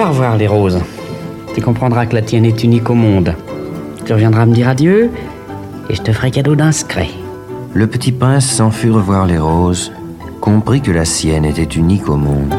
Va revoir les roses. Tu comprendras que la tienne est unique au monde. Tu reviendras me dire adieu et je te ferai cadeau d'un secret. Le petit prince s'en fut revoir les roses, comprit que la sienne était unique au monde.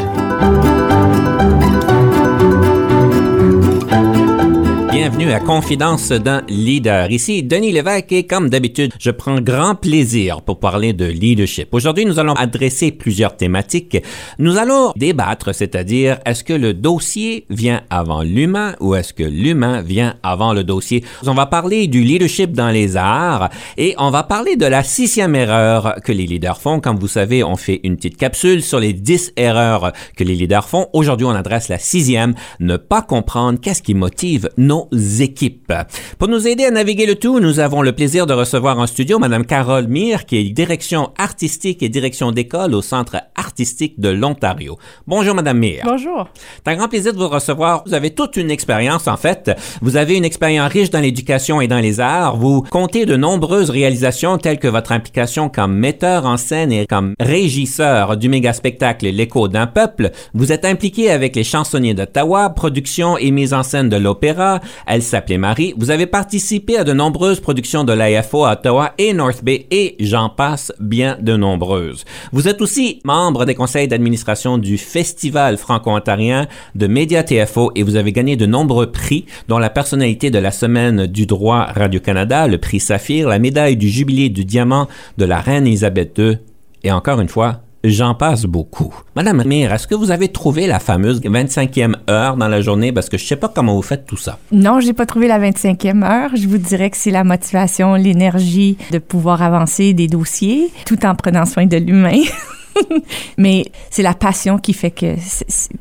Bienvenue à Confidence d'un leader. Ici Denis Lévesque et comme d'habitude, je prends grand plaisir pour parler de leadership. Aujourd'hui, nous allons adresser plusieurs thématiques. Nous allons débattre, c'est-à-dire est-ce que le dossier vient avant l'humain ou est-ce que l'humain vient avant le dossier? On va parler du leadership dans les arts et on va parler de la sixième erreur que les leaders font. Comme vous savez, on fait une petite capsule sur les dix erreurs que les leaders font. Aujourd'hui, on adresse la sixième, ne pas comprendre qu'est-ce qui motive nos équipes. Pour nous aider à naviguer le tout, nous avons le plaisir de recevoir en studio Madame Carole Mire, qui est direction artistique et direction d'école au Centre artistique de l'Ontario. Bonjour Madame Mire. Bonjour. C'est un grand plaisir de vous recevoir. Vous avez toute une expérience en fait. Vous avez une expérience riche dans l'éducation et dans les arts. Vous comptez de nombreuses réalisations telles que votre implication comme metteur en scène et comme régisseur du méga spectacle L'écho d'un peuple. Vous êtes impliqué avec les chansonniers d'Ottawa, production et mise en scène de l'opéra, elle s'appelait Marie. Vous avez participé à de nombreuses productions de l'AFO à Ottawa et North Bay et j'en passe bien de nombreuses. Vous êtes aussi membre des conseils d'administration du Festival franco-ontarien de Média TFO et vous avez gagné de nombreux prix, dont la personnalité de la semaine du droit Radio-Canada, le prix Saphir, la médaille du jubilé du diamant de la reine Elisabeth II et encore une fois, J'en passe beaucoup. Madame Mire, est-ce que vous avez trouvé la fameuse 25e heure dans la journée? Parce que je sais pas comment vous faites tout ça. Non, j'ai pas trouvé la 25e heure. Je vous dirais que c'est la motivation, l'énergie de pouvoir avancer des dossiers tout en prenant soin de l'humain. Mais c'est la passion qui fait que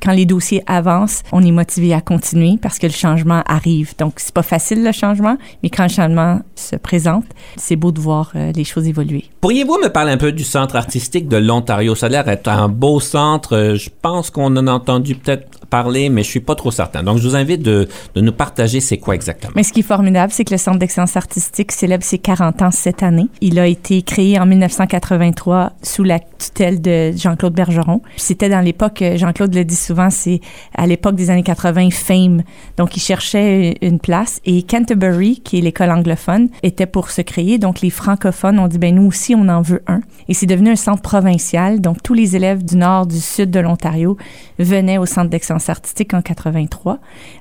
quand les dossiers avancent, on est motivé à continuer parce que le changement arrive. Donc, c'est pas facile le changement, mais quand le changement se présente, c'est beau de voir euh, les choses évoluer. Pourriez-vous me parler un peu du centre artistique de l'Ontario? Ça a l'air un beau centre. Euh, je pense qu'on en a entendu peut-être parler, mais je suis pas trop certain. Donc, je vous invite de, de nous partager c'est quoi exactement. Mais ce qui est formidable, c'est que le Centre d'excellence artistique célèbre ses 40 ans cette année. Il a été créé en 1983 sous la tutelle de Jean-Claude Bergeron. C'était dans l'époque, Jean-Claude le dit souvent, c'est à l'époque des années 80, Fame. Donc, il cherchait une place et Canterbury, qui est l'école anglophone, était pour se créer. Donc, les francophones ont dit, ben nous aussi, on en veut un. Et c'est devenu un centre provincial. Donc, tous les élèves du nord, du sud de l'Ontario venaient au centre d'excellence artistique en 83.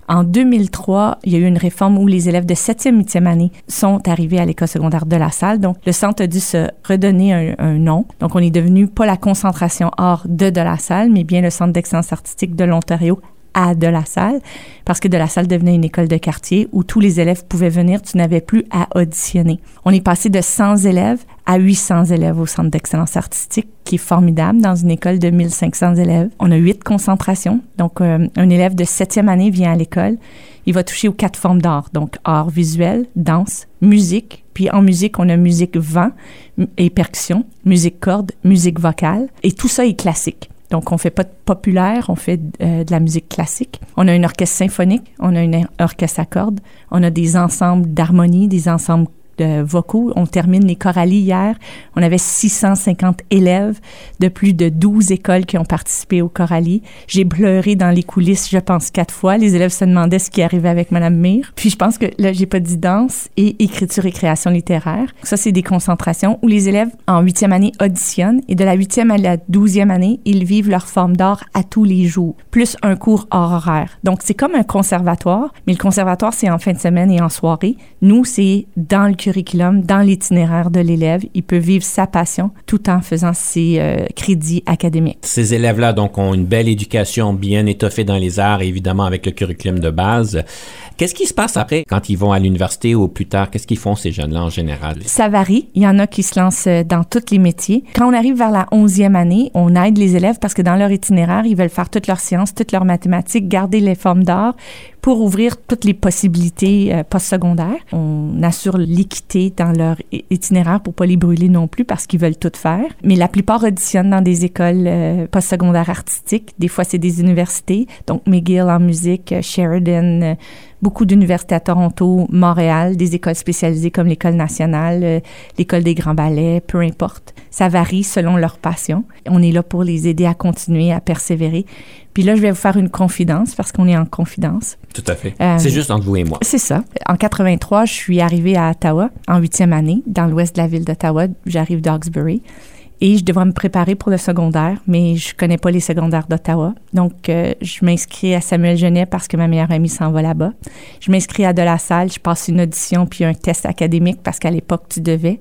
En 2003, il y a eu une réforme où les élèves de 7e, 8e année sont arrivés à l'école secondaire de la salle. Donc, le centre a dû se redonner un, un nom. Donc, on est devenu pas la concentration hors de de la salle, mais bien le centre d'excellence artistique de l'Ontario à de la salle, parce que de la salle devenait une école de quartier où tous les élèves pouvaient venir, tu n'avais plus à auditionner. On est passé de 100 élèves à 800 élèves au centre d'excellence artistique, qui est formidable dans une école de 1500 élèves. On a huit concentrations, donc euh, un élève de septième année vient à l'école, il va toucher aux quatre formes d'art, donc art visuel, danse, musique, puis en musique, on a musique vent et percussion, musique corde, musique vocale, et tout ça est classique. Donc, on fait pas de populaire, on fait euh, de la musique classique. On a un orchestre symphonique, on a un orchestre à cordes, on a des ensembles d'harmonie, des ensembles vocaux. On termine les choralies hier. On avait 650 élèves de plus de 12 écoles qui ont participé aux choralies. J'ai pleuré dans les coulisses, je pense, quatre fois. Les élèves se demandaient ce qui arrivait avec Madame Mire. Puis je pense que là, j'ai pas dit danse et écriture et création littéraire. Ça, c'est des concentrations où les élèves en huitième année auditionnent et de la huitième à la douzième année, ils vivent leur forme d'art à tous les jours, plus un cours hors horaire. Donc, c'est comme un conservatoire, mais le conservatoire, c'est en fin de semaine et en soirée. Nous, c'est dans le curriculum, dans l'itinéraire de l'élève. Il peut vivre sa passion tout en faisant ses euh, crédits académiques. Ces élèves-là, donc, ont une belle éducation bien étoffée dans les arts, évidemment, avec le curriculum de base. Qu'est-ce qui se passe après quand ils vont à l'université ou plus tard? Qu'est-ce qu'ils font ces jeunes-là en général? Ça varie. Il y en a qui se lancent euh, dans tous les métiers. Quand on arrive vers la 11e année, on aide les élèves parce que dans leur itinéraire, ils veulent faire toutes leurs sciences, toutes leurs mathématiques, garder les formes d'art pour ouvrir toutes les possibilités euh, postsecondaires. On assure l'équité dans leur itinéraire pour pas les brûler non plus parce qu'ils veulent tout faire. Mais la plupart auditionnent dans des écoles euh, postsecondaires artistiques. Des fois, c'est des universités. Donc, McGill en musique, euh, Sheridan, euh, beaucoup d'universités à Toronto, Montréal, des écoles spécialisées comme l'École nationale, euh, l'École des grands ballets, peu importe. Ça varie selon leur passion. On est là pour les aider à continuer, à persévérer. Puis là, je vais vous faire une confidence parce qu'on est en confidence. Tout à fait. Euh, C'est juste entre vous et moi. C'est ça. En 83, je suis arrivée à Ottawa, en huitième année, dans l'ouest de la ville d'Ottawa. J'arrive d'Hawkesbury. Et je devrais me préparer pour le secondaire, mais je connais pas les secondaires d'Ottawa. Donc, euh, je m'inscris à Samuel Genet parce que ma meilleure amie s'en va là-bas. Je m'inscris à De La Salle, je passe une audition puis un test académique parce qu'à l'époque, tu devais.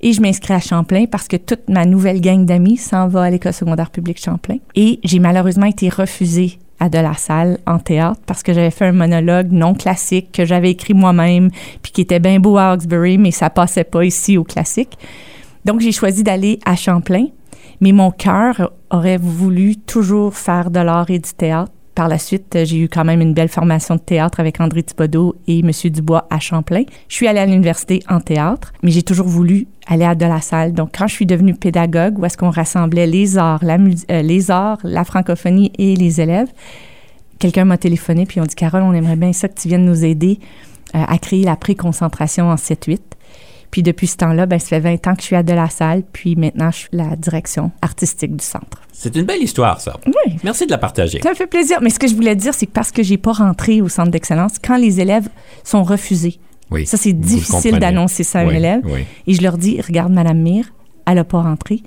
Et je m'inscris à Champlain parce que toute ma nouvelle gang d'amis s'en va à l'école secondaire publique Champlain. Et j'ai malheureusement été refusée à De La Salle en théâtre parce que j'avais fait un monologue non classique que j'avais écrit moi-même puis qui était bien beau à Hawkesbury, mais ça passait pas ici au classique. Donc, j'ai choisi d'aller à Champlain, mais mon cœur aurait voulu toujours faire de l'art et du théâtre. Par la suite, j'ai eu quand même une belle formation de théâtre avec André Thibodeau et M. Dubois à Champlain. Je suis allée à l'université en théâtre, mais j'ai toujours voulu aller à de la salle. Donc, quand je suis devenue pédagogue, où est-ce qu'on rassemblait les arts, la, euh, les arts, la francophonie et les élèves, quelqu'un m'a téléphoné puis on dit Carole, on aimerait bien ça que tu viennes nous aider euh, à créer la préconcentration en 7-8. Puis depuis ce temps-là, ben, ça fait 20 ans que je suis à de la salle, puis maintenant je suis la direction artistique du centre. C'est une belle histoire, ça. Oui. Merci de la partager. Ça me fait plaisir. Mais ce que je voulais dire, c'est que parce que j'ai pas rentré au centre d'excellence, quand les élèves sont refusés, Oui. ça c'est difficile d'annoncer ça à un Oui, élève. oui. Et je leur dis, regarde, Madame Mire, elle n'a pas rentré.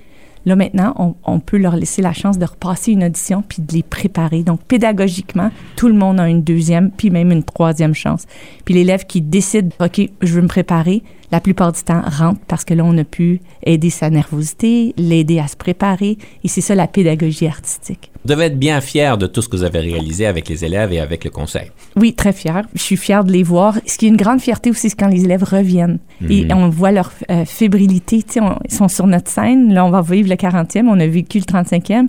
Là, maintenant, on, on peut leur laisser la chance de repasser une audition puis de les préparer. Donc, pédagogiquement, tout le monde a une deuxième puis même une troisième chance. Puis l'élève qui décide, OK, je veux me préparer, la plupart du temps rentre parce que là, on a pu aider sa nervosité, l'aider à se préparer. Et c'est ça la pédagogie artistique. Vous devez être bien fier de tout ce que vous avez réalisé avec les élèves et avec le conseil. Oui, très fière. Je suis fière de les voir. Ce qui est une grande fierté aussi, c'est quand les élèves reviennent et Mhm. on voit leur euh, fébrilité. On- ils sont sur notre scène. Là, on va vivre le 40e. On a vécu le 35e.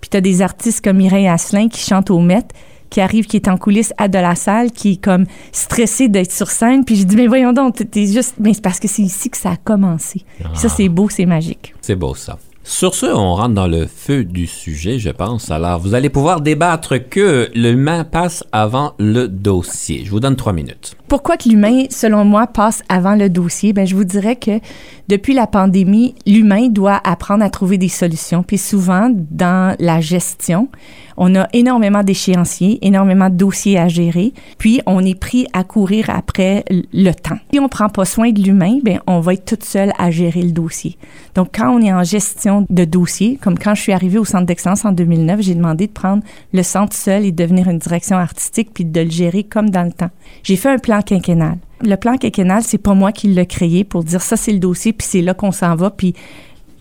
Puis tu as des artistes comme Mireille Asselin qui chantent au Met, qui arrive, qui est en coulisses à de la salle, qui est comme stressé d'être sur scène. Puis j'ai dit, mais voyons donc, t'es- juste... Mais c'est parce que c'est ici que ça a commencé. Ça, c'est beau, c'est magique. C'est beau, ça. Sur ce, on rentre dans le feu du sujet, je pense. Alors, vous allez pouvoir débattre que l'humain passe avant le dossier. Je vous donne trois minutes. Pourquoi que l'humain, selon moi, passe avant le dossier? Ben, je vous dirais que depuis la pandémie, l'humain doit apprendre à trouver des solutions. Puis souvent, dans la gestion, on a énormément d'échéanciers, énormément de dossiers à gérer, puis on est pris à courir après le temps. Si on prend pas soin de l'humain, ben on va être toute seule à gérer le dossier. Donc quand on est en gestion de dossier, comme quand je suis arrivée au centre d'excellence en 2009, j'ai demandé de prendre le centre seul et de devenir une direction artistique puis de le gérer comme dans le temps. J'ai fait un plan quinquennal. Le plan quinquennal, c'est pas moi qui l'ai créé pour dire ça c'est le dossier puis c'est là qu'on s'en va puis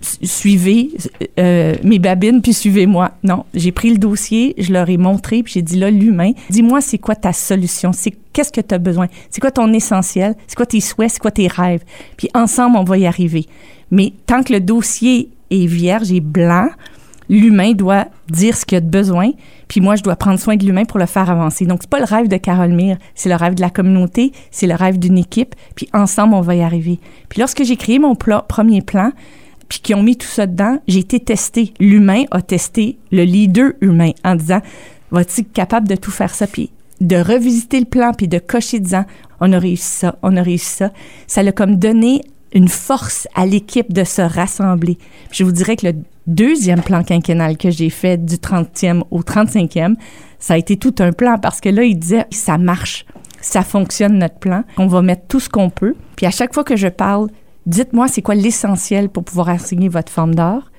suivez euh, mes babines puis suivez-moi. Non, j'ai pris le dossier, je leur ai montré puis j'ai dit là l'humain, dis-moi c'est quoi ta solution, c'est qu'est-ce que tu as besoin, c'est quoi ton essentiel, c'est quoi tes souhaits, c'est quoi tes rêves? Puis ensemble on va y arriver. Mais tant que le dossier est vierge et blanc, l'humain doit dire ce qu'il a de besoin, puis moi, je dois prendre soin de l'humain pour le faire avancer. Donc, c'est pas le rêve de Carole Mire, c'est le rêve de la communauté, c'est le rêve d'une équipe, puis ensemble, on va y arriver. Puis lorsque j'ai créé mon premier plan, puis qui ont mis tout ça dedans, j'ai été testé. L'humain a testé le leader humain en disant, être capable de tout faire ça? Puis de revisiter le plan, puis de cocher disant, on a réussi ça, on a réussi ça. Ça l'a comme donné une force à l'équipe de se rassembler. Je vous dirais que le deuxième plan quinquennal que j'ai fait du 30e au 35e, ça a été tout un plan parce que là, il disait, ça marche, ça fonctionne notre plan, on va mettre tout ce qu'on peut. Puis à chaque fois que je parle, dites-moi c'est quoi l'essentiel pour pouvoir enseigner votre forme d'art?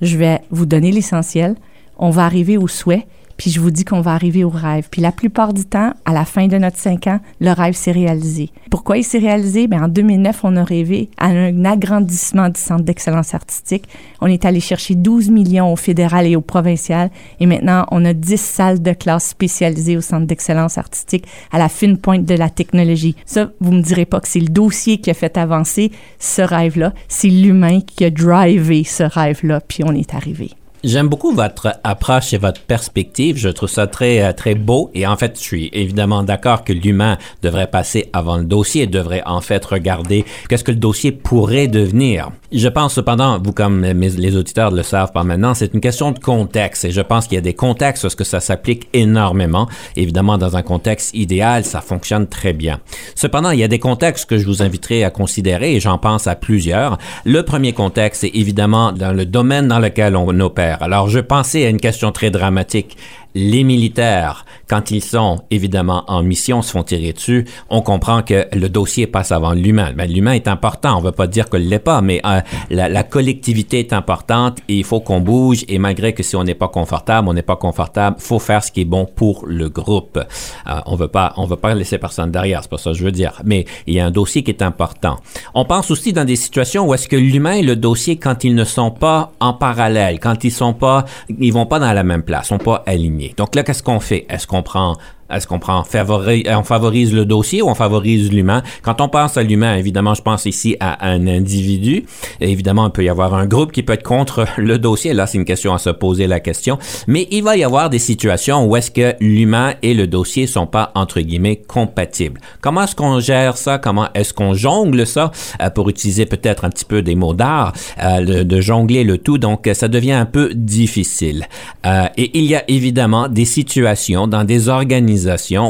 Je vais vous donner l'essentiel. On va arriver au souhait. Puis je vous dis qu'on va arriver au rêve. Puis la plupart du temps, à la fin de notre cinq ans, le rêve s'est réalisé. Pourquoi il s'est réalisé? Bien, en 2009, on a rêvé à un agrandissement du Centre d'excellence artistique. On est allé chercher 12 millions au fédéral et au provincial, et maintenant, on a 10 salles de classe spécialisées au Centre d'excellence artistique à la fine pointe de la technologie. Ça, vous me direz pas que c'est le dossier qui a fait avancer ce rêve-là, c'est l'humain qui a drivé ce rêve-là, puis on est arrivé. J'aime beaucoup votre approche et votre perspective. Je trouve ça très, euh, très beau. Et en fait, je suis évidemment d'accord que l'humain devrait passer avant le dossier, devrait en fait regarder qu'est-ce que le dossier pourrait devenir. Je pense cependant, vous comme les auditeurs le savent par maintenant, c'est une question de contexte. Et je pense qu'il y a des contextes où ce que ça s'applique énormément. Évidemment, dans un contexte idéal, ça fonctionne très bien. Cependant, il y a des contextes que je vous inviterai à considérer et j'en pense à plusieurs. Le premier contexte, c'est évidemment dans le domaine dans lequel on opère alors, je pensais à une question très dramatique les militaires, quand ils sont évidemment en mission, se font tirer dessus, on comprend que le dossier passe avant l'humain. Ben, l'humain est important, on ne veut pas dire que l'est pas, mais euh, la, collectivité est importante et il faut qu'on bouge et malgré que si on n'est pas confortable, on n'est pas confortable, faut faire ce qui est bon pour le groupe. Euh, on veut pas, on veut pas laisser personne derrière, c'est pas ça que je veux dire. Mais il y a un dossier qui est important. On pense aussi dans des situations où est-ce que l'humain et le dossier, quand ils ne sont pas en parallèle, quand ils sont pas, ils vont pas dans la même place, sont pas alignés. Donc là, qu'est-ce qu'on fait? Est-ce qu'on prend est-ce qu'on prend on favorise le dossier ou on favorise l'humain? Quand on pense à l'humain, évidemment, je pense ici à un individu. évidemment, il peut y avoir un groupe qui peut être contre le dossier. Là, c'est une question à se poser la question. Mais il va y avoir des situations où est-ce que l'humain et le dossier sont pas entre guillemets compatibles. Comment est-ce qu'on gère ça? Comment est-ce qu'on jongle ça? Euh, pour utiliser peut-être un petit peu des mots d'art, euh, de, jongler le tout. Donc, ça devient un peu difficile. Euh, et il y a évidemment des situations dans des organisations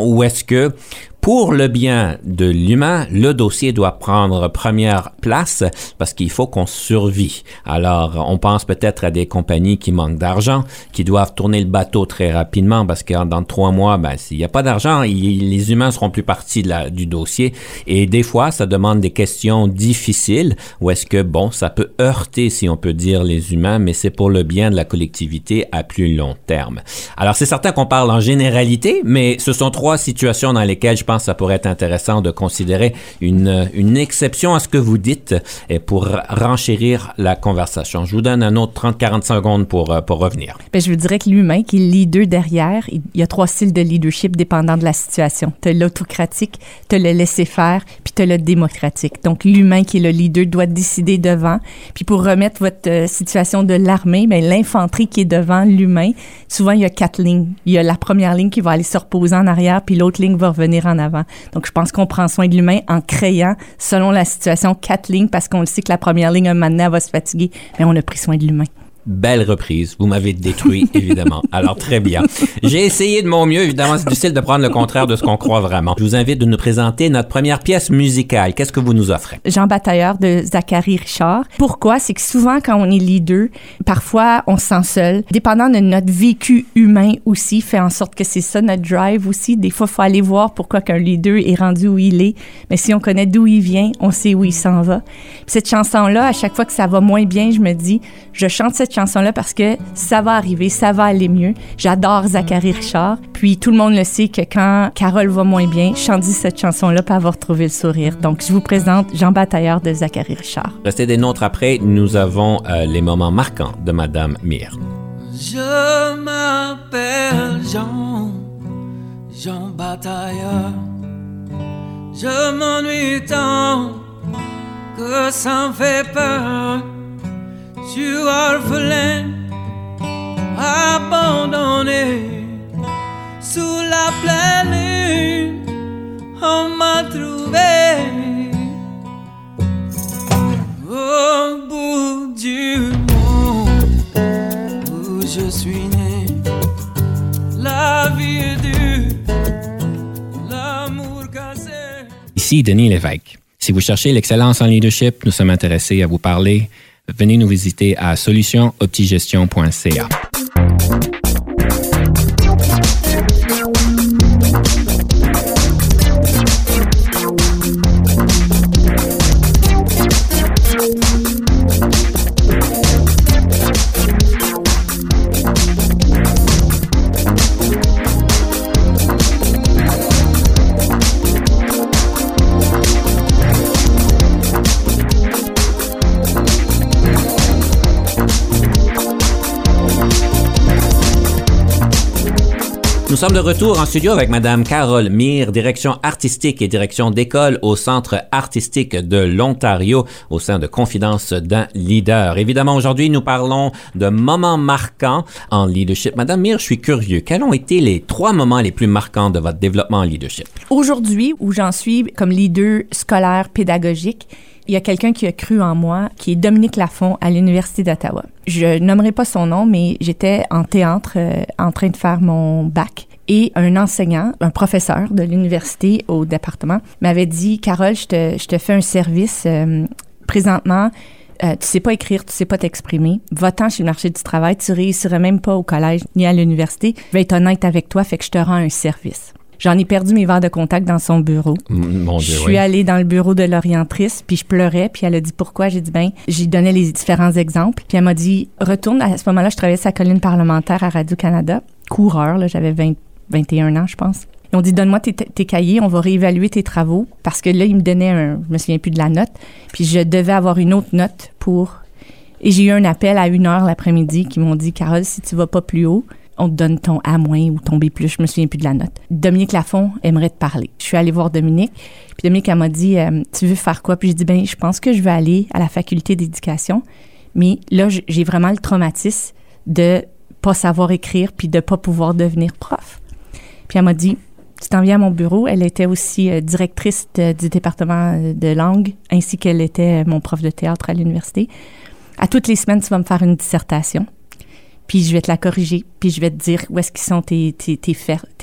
ou est-ce que pour le bien de l'humain, le dossier doit prendre première place parce qu'il faut qu'on survit. Alors, on pense peut-être à des compagnies qui manquent d'argent, qui doivent tourner le bateau très rapidement parce que dans trois mois, ben, s'il n'y a pas d'argent, les humains seront plus la, du dossier. Et des fois, ça demande des questions difficiles où est-ce que, bon, ça peut heurter, si on peut dire, les humains, mais c'est pour le bien de la collectivité à plus long terme. Alors, c'est certain qu'on parle en généralité, mais ce sont trois situations dans lesquelles je pense ça pourrait être intéressant de considérer une, une exception à ce que vous dites et pour renchérir la conversation. Je vous donne un autre 30-40 secondes pour, euh, pour revenir. Bien, je vous dirais que l'humain qui est leader derrière, il y a trois styles de leadership dépendant de la situation. Tu as l'autocratique, tu as le laisser-faire, puis tu as le démocratique. Donc, l'humain qui est le leader doit décider devant. Puis pour remettre votre euh, situation de l'armée, bien, l'infanterie qui est devant l'humain, souvent, il y a quatre lignes. Il y a la première ligne qui va aller se reposer en arrière, puis l'autre ligne va revenir en avant. Donc, je pense qu'on prend soin de l'humain en créant, selon la situation, quatre lignes parce qu'on le sait que la première ligne, un moment va se fatiguer, mais on a pris soin de l'humain. Belle reprise. Vous m'avez détruit, évidemment. Alors, très bien. J'ai essayé de mon mieux. Évidemment, c'est difficile de prendre le contraire de ce qu'on croit vraiment. Je vous invite de nous présenter notre première pièce musicale. Qu'est-ce que vous nous offrez? Jean Batailleur de Zachary Richard. Pourquoi? C'est que souvent, quand on est leader, parfois, on se sent seul. Dépendant de notre vécu humain aussi, fait en sorte que c'est ça notre drive aussi. Des fois, il faut aller voir pourquoi qu'un leader est rendu où il est. Mais si on connaît d'où il vient, on sait où il s'en va. cette chanson-là, à chaque fois que ça va moins bien, je me dis, je chante cette chanson-là parce que ça va arriver, ça va aller mieux. J'adore Zachary Richard. Puis tout le monde le sait que quand Carole va moins bien, chante cette chanson-là pour avoir trouvé le sourire. Donc je vous présente Jean Batailleur de Zachary Richard. Restez des nôtres après, nous avons euh, les moments marquants de Madame Mire. Je m'appelle Jean, Jean Batailleur. Je m'ennuie tant que ça me fait peur tu orphelin, abandonné sous la pleine lune, on m'a trouvé au bout du monde où je suis né. La vie dure, l'amour cassé. Ici Denis Lévesque. Si vous cherchez l'excellence en leadership, nous sommes intéressés à vous parler venez nous visiter à solutionoptigestion.ca. Nous sommes de retour en studio avec Madame Carole Mire, direction artistique et direction d'école au Centre artistique de l'Ontario au sein de Confidence d'un leader. Évidemment, aujourd'hui, nous parlons de moments marquants en leadership. Madame Mire, je suis curieux. Quels ont été les trois moments les plus marquants de votre développement en leadership? Aujourd'hui, où j'en suis comme leader scolaire pédagogique, il y a quelqu'un qui a cru en moi, qui est Dominique Lafont à l'Université d'Ottawa. Je nommerai pas son nom, mais j'étais en théâtre euh, en train de faire mon bac et un enseignant, un professeur de l'université au département, m'avait dit Carole, je te, fais un service euh, présentement. Euh, tu sais pas écrire, tu sais pas t'exprimer. Va-t'en chez le marché du travail, tu réussirais même pas au collège ni à l'université. Je vais être honnête avec toi, fait que je te rends un service. J'en ai perdu mes verres de contact dans son bureau. Mm, Je suis oui. allée dans le bureau de l'orientrice, puis je pleurais, puis elle a dit pourquoi. J'ai dit ben, j'ai donné les différents exemples, puis elle m'a dit retourne. À ce moment-là, je travaillais sur la colline parlementaire à Radio Canada, coureur, là, j'avais 20 21 ans, je pense. Ils ont dit donne-moi tes, tes cahiers, on va réévaluer tes travaux, parce que là, ils me donnaient un, je me souviens plus de la note, puis je devais avoir une autre note pour. Et j'ai eu un appel à une heure l'après-midi qui m'ont dit Carole, si tu vas pas plus haut, on te donne ton A- ou ton B+, je me souviens plus de la note. Dominique Lafont aimerait te parler. Je suis allée voir Dominique, puis Dominique, elle m'a dit, euh, tu veux faire quoi? Puis j'ai dit, ben, je pense que je vais aller à la faculté d'éducation, mais là, j'ai vraiment le traumatisme de pas savoir écrire puis de pas pouvoir devenir prof. Puis elle m'a dit, tu t'en viens à mon bureau. Elle était aussi euh, directrice du département euh, de langue, ainsi qu'elle était mon prof de théâtre à l'université. À toutes les semaines, tu vas me faire une dissertation puis je vais te la corriger, puis je vais te dire où est-ce qu'ils sont tes, tes, tes,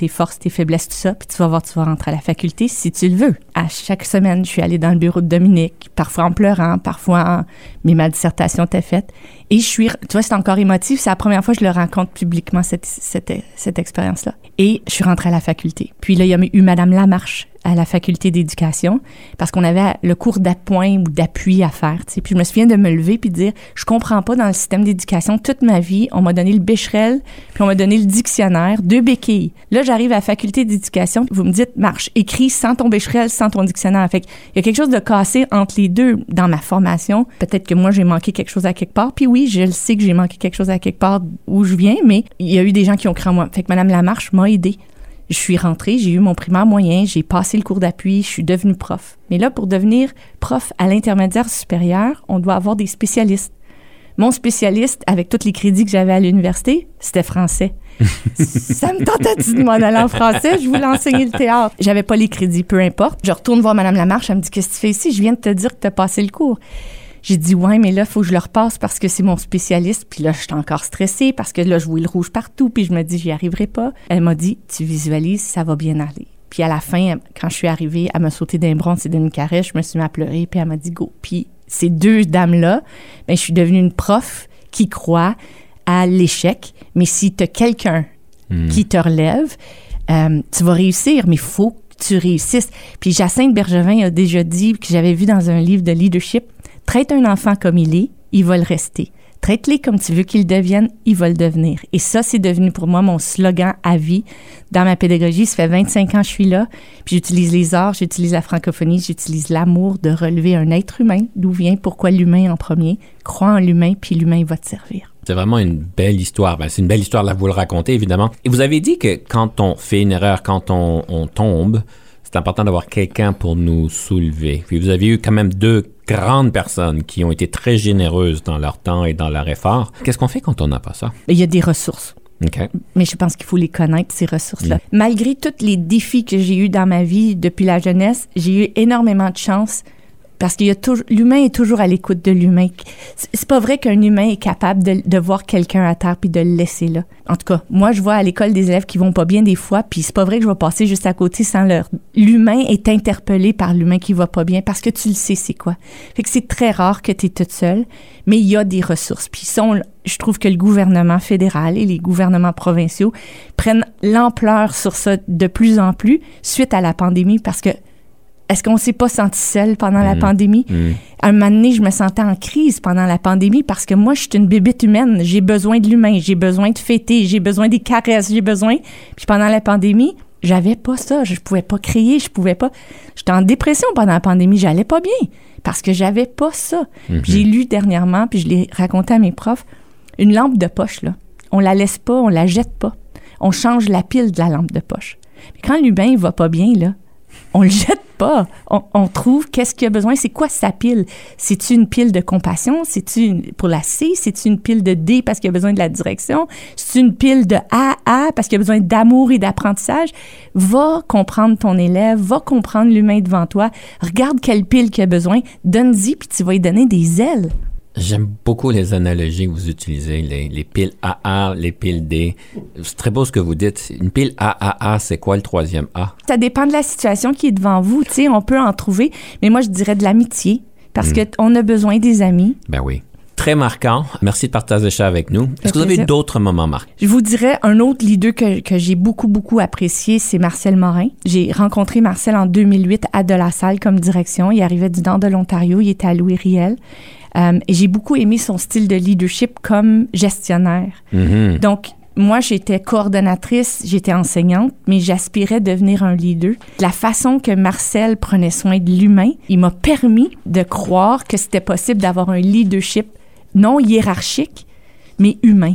forces, tes faiblesses, tout ça, puis tu vas voir, tu vas rentrer à la faculté si tu le veux. À chaque semaine, je suis allée dans le bureau de Dominique, parfois en pleurant, parfois en... mais ma dissertation était faite. Et je suis, tu vois, c'est encore émotif, c'est la première fois que je le rencontre publiquement, cette, cette, cette expérience-là. Et je suis rentrée à la faculté. Puis là, il y a eu Madame Lamarche à la faculté d'éducation parce qu'on avait le cours d'appoint ou d'appui à faire. Puis je me souviens de me lever puis de dire, je comprends pas dans le système d'éducation. Toute ma vie, on m'a donné le bécherel, puis on m'a donné le dictionnaire, deux béquilles. Là, j'arrive à la faculté d'éducation, vous me dites, marche, écris sans ton bécherel, sans ton dictionnaire. Fait qu'il y a quelque chose de cassé entre les deux dans ma formation. Peut-être que moi, j'ai manqué quelque chose à quelque part. Puis oui, je le sais que j'ai manqué quelque chose à quelque part où je viens, mais il y a eu des gens qui ont cru en moi. Fait que Madame Lamarche m'a aidé. Je suis rentrée, j'ai eu mon primaire moyen, j'ai passé le cours d'appui, je suis devenue prof. Mais là, pour devenir prof à l'intermédiaire supérieur, on doit avoir des spécialistes. Mon spécialiste, avec tous les crédits que j'avais à l'université, c'était français. ça me tentait de m'en aller en français, je voulais enseigner le théâtre. J'avais pas les crédits, peu importe. Je retourne voir Madame Lamarche, elle me dit Qu'est-ce que tu fais ici? Je viens de te dire que tu as passé le cours. J'ai dit ouais, mais là, il faut que je le repasse parce que c'est mon spécialiste. Puis là, je suis encore stressée parce que là, je vois le rouge partout. Puis je me dis, j'y arriverai pas. Elle m'a dit, tu visualises, ça va bien aller. Puis à la fin, quand je suis arrivée, elle m'a sauté d'un bronze et d'une caresse. Je me suis mis à pleurer. Puis elle m'a dit, go. Puis ces deux dames-là, ben, je suis devenue une prof qui croit à l'échec. Mais si tu as quelqu'un qui te relève, euh, tu vas réussir, mais il faut que tu réussisses. Puis Jacinthe Bergevin a déjà dit, que j'avais vu dans un livre de leadership, traite un enfant comme il est, il va le rester. Traite-les comme tu veux qu'il devienne, il va le devenir. Et ça, c'est devenu pour moi mon slogan à vie dans ma pédagogie. Ça fait 25 ans que je suis là, puis j'utilise les arts, j'utilise la francophonie, j'utilise l'amour de relever un être humain, d'où vient, pourquoi l'humain en premier? Crois en l'humain, puis l'humain va te servir. C'est vraiment une belle histoire. Ben, c'est une belle histoire de vous le raconter, évidemment. Et vous avez dit que quand on fait une erreur, quand on, on tombe, c'est important d'avoir quelqu'un pour nous soulever. Puis vous avez eu quand même deux grandes personnes qui ont été très généreuses dans leur temps et dans leur effort. Qu'est-ce qu'on fait quand on n'a pas ça? Il y a des ressources. OK. mais je pense qu'il faut les connaître, ces ressources-là. Malgré tous les défis que j'ai eus dans ma vie depuis la jeunesse, j'ai eu énormément de chance parce toujours, l'humain est toujours à l'écoute de l'humain. C'est pas vrai qu'un humain est capable de, de voir quelqu'un à terre puis de le laisser là. En tout cas, moi, je vois à l'école des élèves qui vont pas bien des fois, puis c'est pas vrai que je vais passer juste à côté sans leur. L'humain est interpellé par l'humain qui va pas bien parce que tu le sais, c'est quoi. Fait que c'est très rare que tu es toute seule, mais il y a des ressources. Puis sont, je trouve que le gouvernement fédéral et les gouvernements provinciaux prennent l'ampleur sur ça de plus en plus suite à la pandémie parce que est-ce qu'on s'est pas senti seul pendant la pandémie? À un moment donné, je me sentais en crise pendant la pandémie parce que moi, je suis une bébête humaine. J'ai besoin de l'humain, j'ai besoin de fêter, j'ai besoin des caresses, j'ai besoin. Puis pendant la pandémie, j'avais pas ça. Je pouvais pas crier, je pouvais pas. J'étais en dépression pendant la pandémie, j'allais pas bien parce que j'avais pas ça. Puis J'ai lu dernièrement, puis je l'ai raconté à mes profs, une lampe de poche, là. On la laisse pas, on la jette pas. On change la pile de la lampe de poche. Mais quand l'humain il va pas bien, là, on le jette pas. On, trouve qu'est-ce qu'il a besoin. C'est quoi sa pile? C'est-tu une pile de compassion? C'est-tu pour la C? C'est-tu une pile de D parce qu'il a besoin de la direction? C'est une pile de AA parce qu'il a besoin d'amour et d'apprentissage? Va comprendre ton élève, va comprendre l'humain devant toi. Regarde quelle pile qu'il a besoin. Donne-y, puis tu vas lui donner des ailes. J'aime beaucoup les analogies que vous utilisez, les, les piles AA, les piles D. C'est très beau ce que vous dites. Une pile AAA, c'est quoi le troisième A? Ça dépend de la situation qui est devant vous. Tu sais, on peut en trouver, mais moi, je dirais de l'amitié parce Mm. qu'on a besoin des amis. Ben oui. Très marquant. Merci de partager ça avec nous. Est-ce que vous avez d'autres moments marquants? Je vous dirais un autre leader que, que j'ai beaucoup, beaucoup apprécié, c'est Marcel Morin. J'ai rencontré Marcel en 2008 à De La Salle comme direction. Il arrivait du nord de l'Ontario, il était à Louis-Riel. Euh, et j'ai beaucoup aimé son style de leadership comme gestionnaire. Mhm. Donc, moi, j'étais coordonnatrice, j'étais enseignante, mais j'aspirais devenir un leader. La façon que Marcel prenait soin de l'humain, il m'a permis de croire que c'était possible d'avoir un leadership non hiérarchique, mais humain.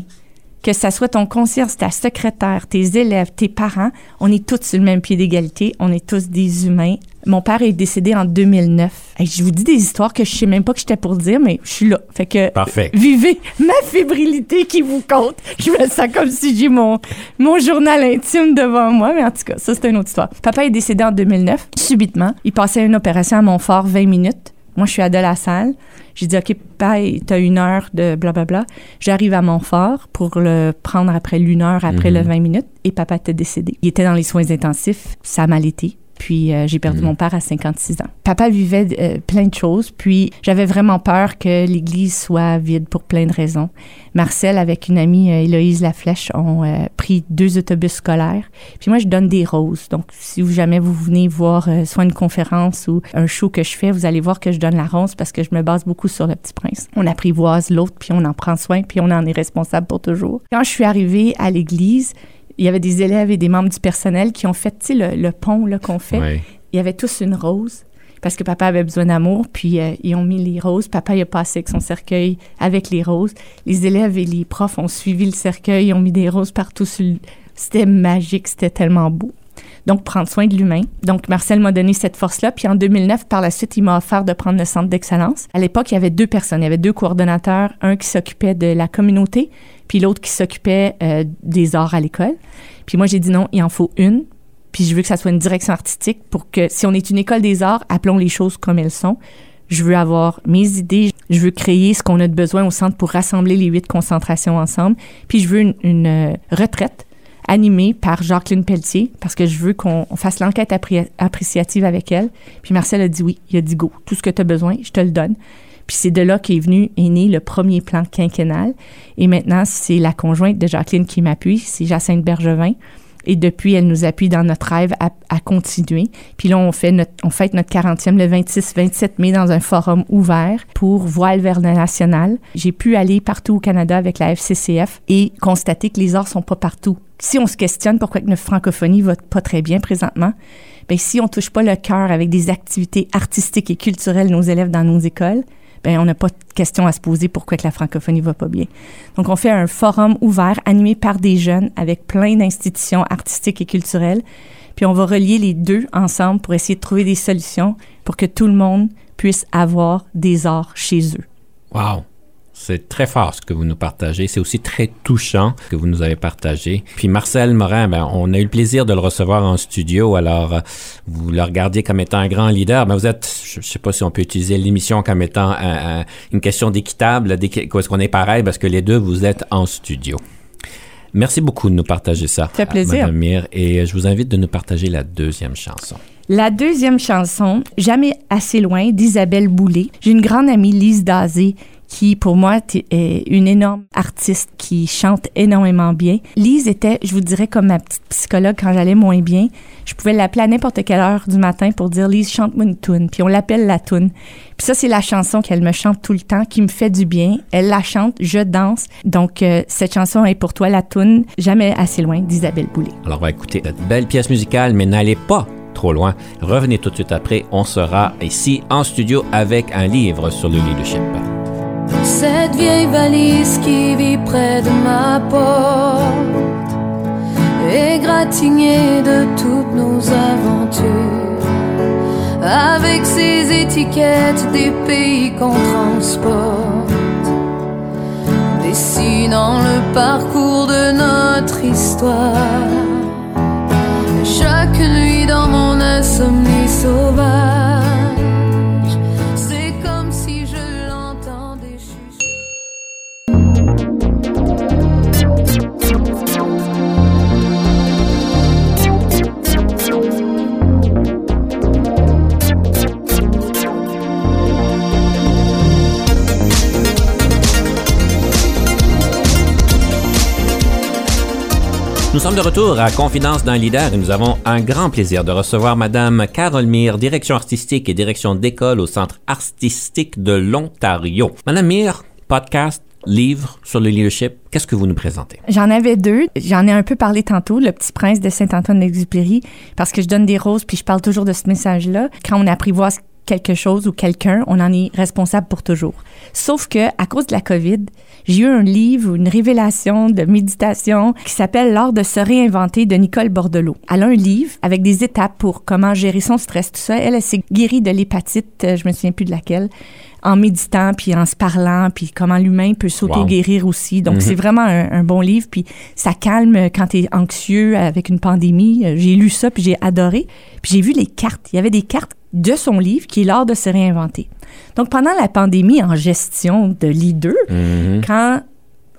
Que ça soit ton concierge, ta secrétaire, tes élèves, tes parents, on est tous sur le même pied d'égalité, on est tous des humains. Mon père est décédé en 2009. Hey, je vous dis des histoires que je sais même pas que j'étais pour dire, mais je suis là. Fait que Parfait. vivez ma fébrilité qui vous compte. Je me sens comme si j'ai mon, mon journal intime devant moi, mais en tout cas, ça, c'est une autre histoire. Papa est décédé en 2009, subitement. Il passait une opération à Montfort, 20 minutes. Moi, je suis à de la salle. J'ai dit, OK, papa, t'as une heure de blablabla. J'arrive à Montfort pour le prendre après l'une heure, après Mhm. le 20 minutes, et papa était décédé. Il était dans les soins intensifs. Ça a mal été. Puis euh, j'ai perdu Mhm. mon père à 56 ans. Papa vivait euh, plein de choses, puis j'avais vraiment peur que l'église soit vide pour plein de raisons. Marcel, avec une amie, euh, Héloïse Laflèche, ont euh, pris deux autobus scolaires. Puis moi, je donne des roses. Donc, si vous, jamais vous venez voir soit une conférence ou un show que je fais, vous allez voir que je donne la rose parce que je me base beaucoup sur le petit prince. On apprivoise l'autre, puis on en prend soin, puis on en est responsable pour toujours. Quand je suis arrivée à l'église, il y avait des élèves et des membres du personnel qui ont fait, tu sais, le, le pont qu'on fait. Il y avait tous une rose parce que papa avait besoin d'amour, puis euh, ils ont mis les roses. Papa, il a passé avec son cercueil avec les roses. Les élèves et les profs ont suivi le cercueil, ils ont mis des roses partout. Sur le... C'était magique, c'était tellement beau. Donc, prendre soin de l'humain. Donc, Marcel m'a donné cette force-là. Puis en 2009, par la suite, il m'a offert de prendre le centre d'excellence. À l'époque, il y avait deux personnes. Il y avait deux coordonnateurs, un qui s'occupait de la communauté, puis l'autre qui s'occupait euh, des arts à l'école. Puis moi, j'ai dit non, il en faut une. Puis je veux que ça soit une direction artistique pour que si on est une école des arts, appelons les choses comme elles sont. Je veux avoir mes idées. Je veux créer ce qu'on a de besoin au centre pour rassembler les huit concentrations ensemble. Puis je veux une, euh, retraite animée par Jacqueline Pelletier parce que je veux qu'on on fasse l'enquête appré- appréciative avec elle. Puis Marcel a dit oui. Il a dit go. Tout ce que tu as besoin, je te le donne. Puis c'est de là qu'est venu, est né le premier plan quinquennal. Et maintenant, c'est la conjointe de Jacqueline qui m'appuie, c'est Jacinthe Bergevin. Et depuis, elle nous appuie dans notre rêve à, continuer. Puis là, on, fait notre, on fête notre 40e le 26-27 mai dans un forum ouvert pour Voile vers le national. J'ai pu aller partout au Canada avec la FCCF et constater que les arts sont pas partout. Si on se questionne pourquoi notre francophonie va pas très bien présentement, ben si on touche pas le cœur avec des activités artistiques et culturelles nos élèves dans nos écoles, ben on n'a pas de question à se poser pourquoi que la francophonie va pas bien. Donc on fait un forum ouvert animé par des jeunes avec plein d'institutions artistiques et culturelles, puis on va relier les deux ensemble pour essayer de trouver des solutions pour que tout le monde puisse avoir des arts chez eux. Wow. C'est très fort ce que vous nous partagez. C'est aussi très touchant ce que vous nous avez partagé. Puis Marcel Morin, ben, on a eu le plaisir de le recevoir en studio. Alors, euh, vous le regardiez comme étant un grand leader. Ben, vous êtes, je ne sais pas si on peut utiliser l'émission comme étant un- un- une question d'équitable, d'équi- est-ce qu'on est pareil, parce que les deux, vous êtes en studio. Merci beaucoup de nous partager ça. fait plaisir. Madame Mire. Et je vous invite de nous partager la deuxième chanson. La deuxième chanson, Jamais assez loin, d'Isabelle Boulay. J'ai une grande amie, Lise Dazé, qui, pour moi, est une énorme artiste qui chante énormément bien. Lise était, je vous dirais, comme ma petite psychologue quand j'allais moins bien. Je pouvais l'appeler à n'importe quelle heure du matin pour dire Lise, chante-moi une toune. Puis on l'appelle la toune. Puis ça, c'est la chanson qu'elle me chante tout le temps, qui me fait du bien. Elle la chante, je danse. Donc, euh, cette chanson est pour toi, la toune, Jamais assez loin, d'Isabelle Boulay. Alors, on va écouter cette belle pièce musicale, mais n'allez pas trop loin. Revenez tout de suite après. On sera ici en studio avec un livre sur le leadership. Cette vieille valise qui vit près de ma porte égratigné de toutes nos aventures, avec ces étiquettes des pays qu'on transporte, dessinant le parcours de notre histoire. Chaque nuit dans mon insomnie sauvage. Nous sommes de retour à Confidence d'un leader et nous avons un grand plaisir de recevoir Madame Carole Mire, direction artistique et direction d'école au Centre artistique de l'Ontario. Madame Mire, podcast, livre sur le leadership, qu'est-ce que vous nous présentez? J'en avais deux. J'en ai un peu parlé tantôt, Le Petit Prince de Saint-Antoine-d'Exupéry, parce que je donne des roses, puis je parle toujours de ce message-là. Quand on apprivoise quelque chose ou quelqu'un, on en est responsable pour toujours. Sauf que à cause de la COVID, j'ai eu un livre ou une révélation de méditation qui s'appelle L'art de se réinventer de Nicole Bordelot. Elle a un livre avec des étapes pour comment gérer son stress, tout ça. Elle, elle s'est guérie de l'hépatite, euh, je me souviens plus de laquelle, en méditant puis en se parlant puis comment l'humain peut s'auto-guérir aussi. Donc c'est vraiment un, un bon livre puis ça calme quand tu es anxieux avec une pandémie. Euh, J'ai lu ça puis j'ai adoré. Puis j'ai vu les cartes. Il y avait des cartes de son livre qui est l'art de se réinventer. Donc pendant la pandémie en gestion de leader, quand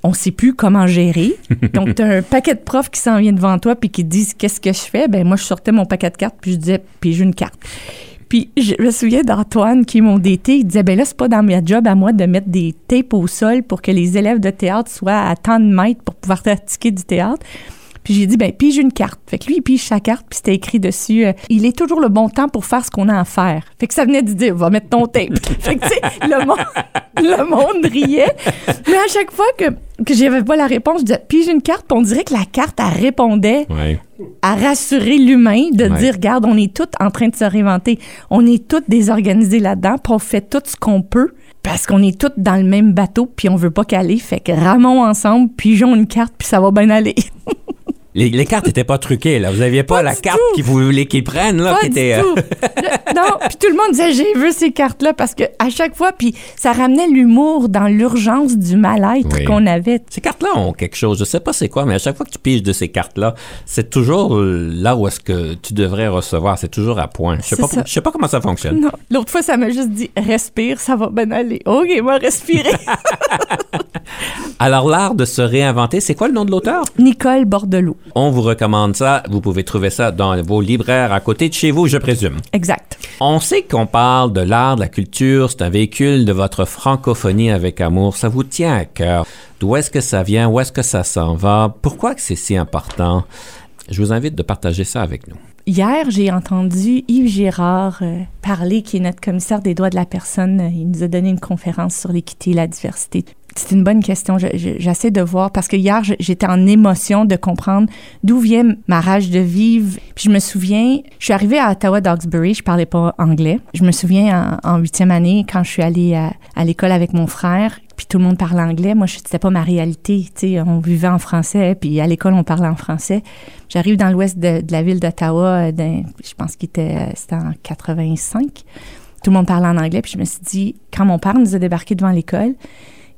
on sait plus comment gérer. Donc, tu as un paquet de profs qui s'en vient devant toi puis qui te disent qu'est-ce que je fais? Ben moi, je sortais mon paquet de cartes puis je disais, puis j'ai une carte. Puis je me souviens d'Antoine qui est mon DT, il disait ben là c'est pas dans ma job à moi de mettre des tapes au sol pour que les élèves de théâtre soient à tant de mètres pour pouvoir pratiquer du théâtre. Puis j'ai dit ben pige une carte. Fait que lui il pige sa carte puis c'était écrit dessus euh, il est toujours le bon temps pour faire ce qu'on a à faire. Fait que ça venait de dire va mettre ton tape. fait que tu sais le monde le monde riait. Mais à chaque fois que que j'avais pas la réponse, je disais pige une carte, puis on dirait que la carte elle répondait Ouais. à rassurer l'humain de Ouais. dire regarde on est tous en train de se réinventer on est tous désorganisés là-dedans puis on fait tout ce qu'on peut parce qu'on est tous dans le même bateau puis on veut pas caler fait que ramons ensemble pigeons une carte puis ça va bien aller Les, les cartes n'étaient pas truquées, là. Vous aviez pas, Pas la carte qu'ils voulaient qu'ils prennent, là, pas qui du était. euh, tout Le- non puis tout le monde disait j'ai vu ces cartes là parce que à chaque fois puis ça ramenait l'humour dans l'urgence du mal-être Oui. qu'on avait Ces cartes-là ont quelque chose. Je sais pas c'est quoi, mais à chaque fois que tu piges de ces cartes-là, c'est toujours là où est-ce que tu devrais recevoir. C'est toujours à point. Je sais C'est pas, ça. je sais pas comment ça fonctionne. non l'autre fois ça m'a juste dit respire ça va bien aller ok moi respirer Alors, l'art de se réinventer, c'est quoi le nom de l'auteur? Nicole Bordelot On vous recommande ça. Vous pouvez trouver ça dans vos libraires à côté de chez vous, je présume. exact On sait qu'on parle de l'art, de la culture, c'est un véhicule de votre francophonie avec amour. Ça vous tient à cœur. D'où est-ce que ça vient? Où est-ce que ça s'en va? Pourquoi que c'est si important? Je vous invite de partager ça avec nous. Hier, j'ai entendu Yves Girard euh, parler, qui est notre commissaire des droits de la personne. Il nous a donné une conférence sur l'équité et la diversité. C'est une bonne question. Je- je- J'essaie de voir parce que hier, j'étais en émotion de comprendre d'où vient ma rage de vivre. Puis je me souviens, je suis arrivée à Ottawa-Doxbury, je parlais pas anglais. Je me souviens en, huitième année, quand je suis allée à, l'école avec mon frère, puis tout le monde parlait anglais. Moi, c'était pas ma réalité. Tu sais, on vivait en français, puis à l'école, on parlait en français. J'arrive dans l'ouest de, la ville d'Ottawa, euh, je pense qu'il était, euh, c'était en 85. Tout le monde parlait en anglais, puis je me suis dit, quand mon père nous a débarqué devant l'école,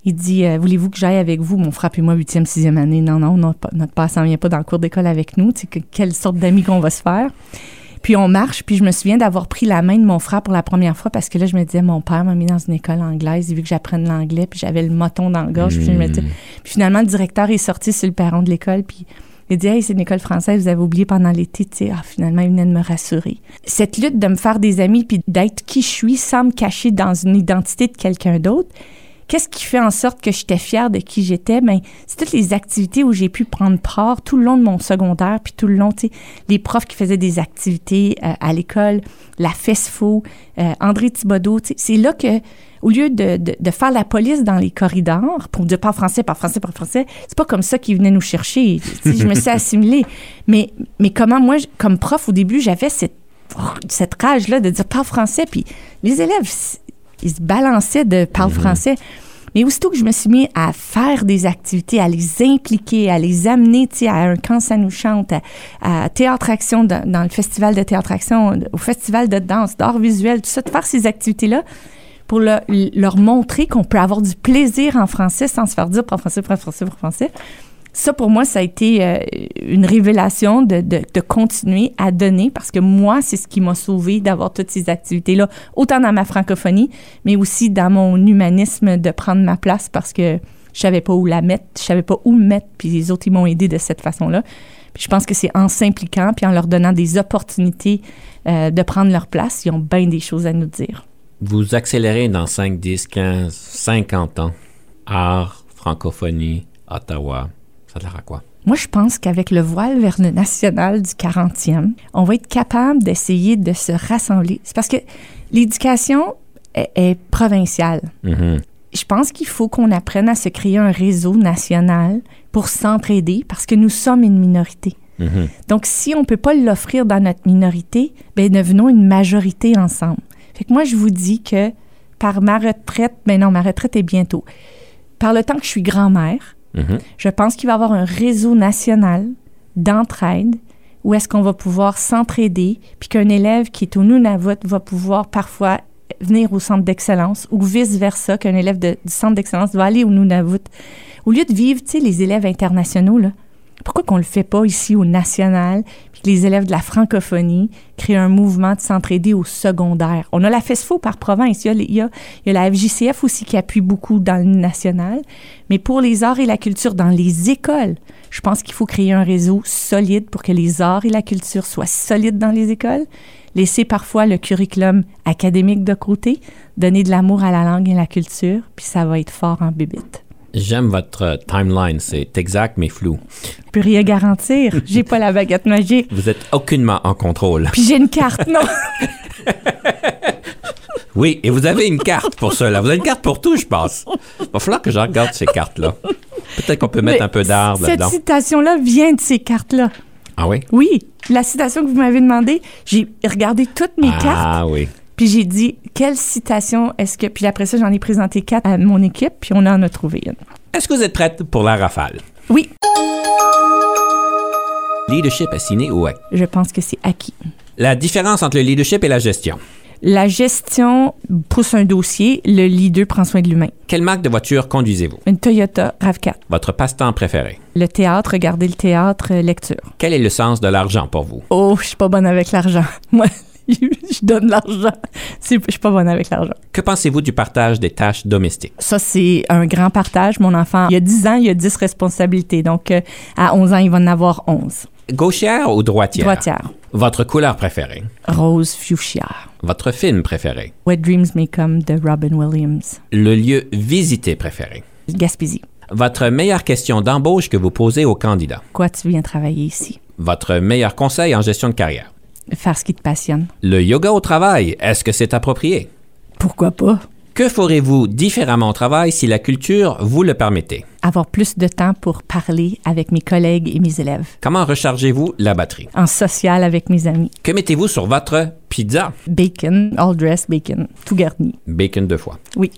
il dit euh, Voulez-vous que j'aille avec vous Mon frère et moi, huitième, sixième année? Non, non, notre, pa- notre père s'en vient pas dans le cours d'école avec nous. Que- quelle sorte d'amis qu'on va se faire? Puis on marche, puis je me souviens d'avoir pris la main de mon frère pour la première fois parce que là, je me disais Mon père m'a mis dans une école anglaise, il veut que j'apprenne l'anglais, puis j'avais le moton dans la gorge. Puis, je me disais- puis finalement, le directeur est sorti sur le perron de l'école, puis il dit Hey, c'est une école française, vous avez oublié pendant l'été. Tu sais, ah, finalement, il venait de me rassurer. Cette lutte de me faire des amis, puis d'être qui je suis sans me cacher dans une identité de quelqu'un d'autre, Qu'est-ce qui fait en sorte que j'étais fière de qui j'étais? Ben, c'est toutes les activités où j'ai pu prendre part tout le long de mon secondaire, puis tout le long, tu sais, les profs qui faisaient des activités euh, à l'école, la FESFO, euh, André Thibodeau, tu sais, c'est là que, au lieu de, de, de faire la police dans les corridors pour dire pas français, pas français, pas français, c'est pas comme ça qu'ils venaient nous chercher. Tu sais, je me suis assimilée. Mais, mais comment moi, comme prof, au début, j'avais cette, cette rage-là de dire pas français, puis les élèves, ils se balançaient de parle français. Mais aussitôt que je me suis mis à faire des activités, à les impliquer, à les amener, tu sais, à un quand ça nous chante, à, à Théâtre Action, dans, dans le festival de Théâtre Action, au festival de danse, d'art visuel, tout ça, de faire ces activités-là pour le- leur montrer qu'on peut avoir du plaisir en français sans se faire dire pour français, pour français, pour français. Ça, pour moi, ça a été euh, une révélation de, de, continuer à donner parce que moi, c'est ce qui m'a sauvé d'avoir toutes ces activités-là, autant dans ma francophonie, mais aussi dans mon humanisme de prendre ma place parce que je savais pas où la mettre, je savais pas où me mettre, puis les autres, ils m'ont aidé de cette façon-là. Puis je pense que c'est en s'impliquant puis en leur donnant des opportunités euh, de prendre leur place, ils ont bien des choses à nous dire. Vous accélérez dans 5, 10, 15, 50 ans. Art, francophonie, Ottawa. Ça a l'air à quoi? Moi, je pense qu'avec le voile vers le national du 40e, on va être capable d'essayer de se rassembler. C'est parce que l'éducation est, est provinciale. Mhm. Je pense qu'il faut qu'on apprenne à se créer un réseau national pour s'entraider parce que nous sommes une minorité. Mhm. Donc, si on ne peut pas l'offrir dans notre minorité, ben devenons une majorité ensemble. Fait que moi, je vous dis que par ma retraite, mais non, ma retraite est bientôt. Par le temps que je suis grand-mère, Mhm. je pense qu'il va y avoir un réseau national d'entraide où est-ce qu'on va pouvoir s'entraider, puis qu'un élève qui est au Nunavut va pouvoir parfois venir au centre d'excellence ou vice-versa, qu'un élève du centre d'excellence va aller au Nunavut. Au lieu de vivre, tu sais, les élèves internationaux, là, pourquoi qu'on le fait pas ici au national, puis que les élèves de la francophonie créent un mouvement de s'entraider au secondaire? On a la FESFO par province, il y, a, la FJCF aussi qui appuie beaucoup dans le national, mais pour les arts et la culture dans les écoles, je pense qu'il faut créer un réseau solide pour que les arts et la culture soient solides dans les écoles, laisser parfois le curriculum académique de côté, donner de l'amour à la langue et la culture, puis ça va être fort en bébite. J'aime votre euh, timeline. C'est exact, mais flou. Je peux rien garantir. J'ai pas la baguette magique. Vous êtes aucunement en contrôle. Puis j'ai une carte, non? Oui, et vous avez une carte pour cela. Vous avez une carte pour tout, je pense. Il va falloir que je regarde ces cartes-là. Peut-être qu'on peut mettre Mais un peu d'art Cette là-dedans. citation-là vient de ces cartes-là. Ah oui? Oui, la citation que vous m'avez demandé, j'ai regardé toutes mes cartes, Ah oui. Puis j'ai dit quelle citation est-ce que. Puis après ça, j'en ai présenté quatre à mon équipe, puis on en a trouvé une. Est-ce que vous êtes prête pour la rafale? Oui, Leadership assigné ou acquis? je pense que c'est acquis. La différence entre le leadership et la gestion? La gestion pousse un dossier, le leader prend soin de l'humain. Quelle marque de voiture conduisez-vous? Une Toyota RAV4. Votre passe-temps préféré? Le théâtre, regarder le théâtre, euh, lecture. Quel est le sens de l'argent pour vous? Oh, je suis pas bonne avec l'argent. Moi, je donne l'argent. Je suis pas bonne avec l'argent. Que pensez-vous du partage des tâches domestiques? Ça, c'est un grand partage. Mon enfant, il y a 10 ans, il y a 10 responsabilités. Donc, euh, à 11 ans, il va en avoir 11. Gauchière ou droitière? Droitière. Votre couleur préférée? Rose fuchsia. Votre film préféré? What Dreams May Come de Robin Williams. Le lieu visité préféré? Gaspésie. Votre meilleure question d'embauche que vous posez aux candidats? Quoi tu viens travailler ici? Votre meilleur conseil en gestion de carrière? Faire ce qui te passionne. Le yoga au travail, est-ce que c'est approprié? Pourquoi pas? Que ferez-vous différemment au travail si la culture vous le permettait? Avoir plus de temps pour parler avec mes collègues et mes élèves. Comment rechargez-vous la batterie? En social avec mes amis. Que mettez-vous sur votre pizza? Bacon, all dress bacon, tout garni. Bacon deux fois. Oui.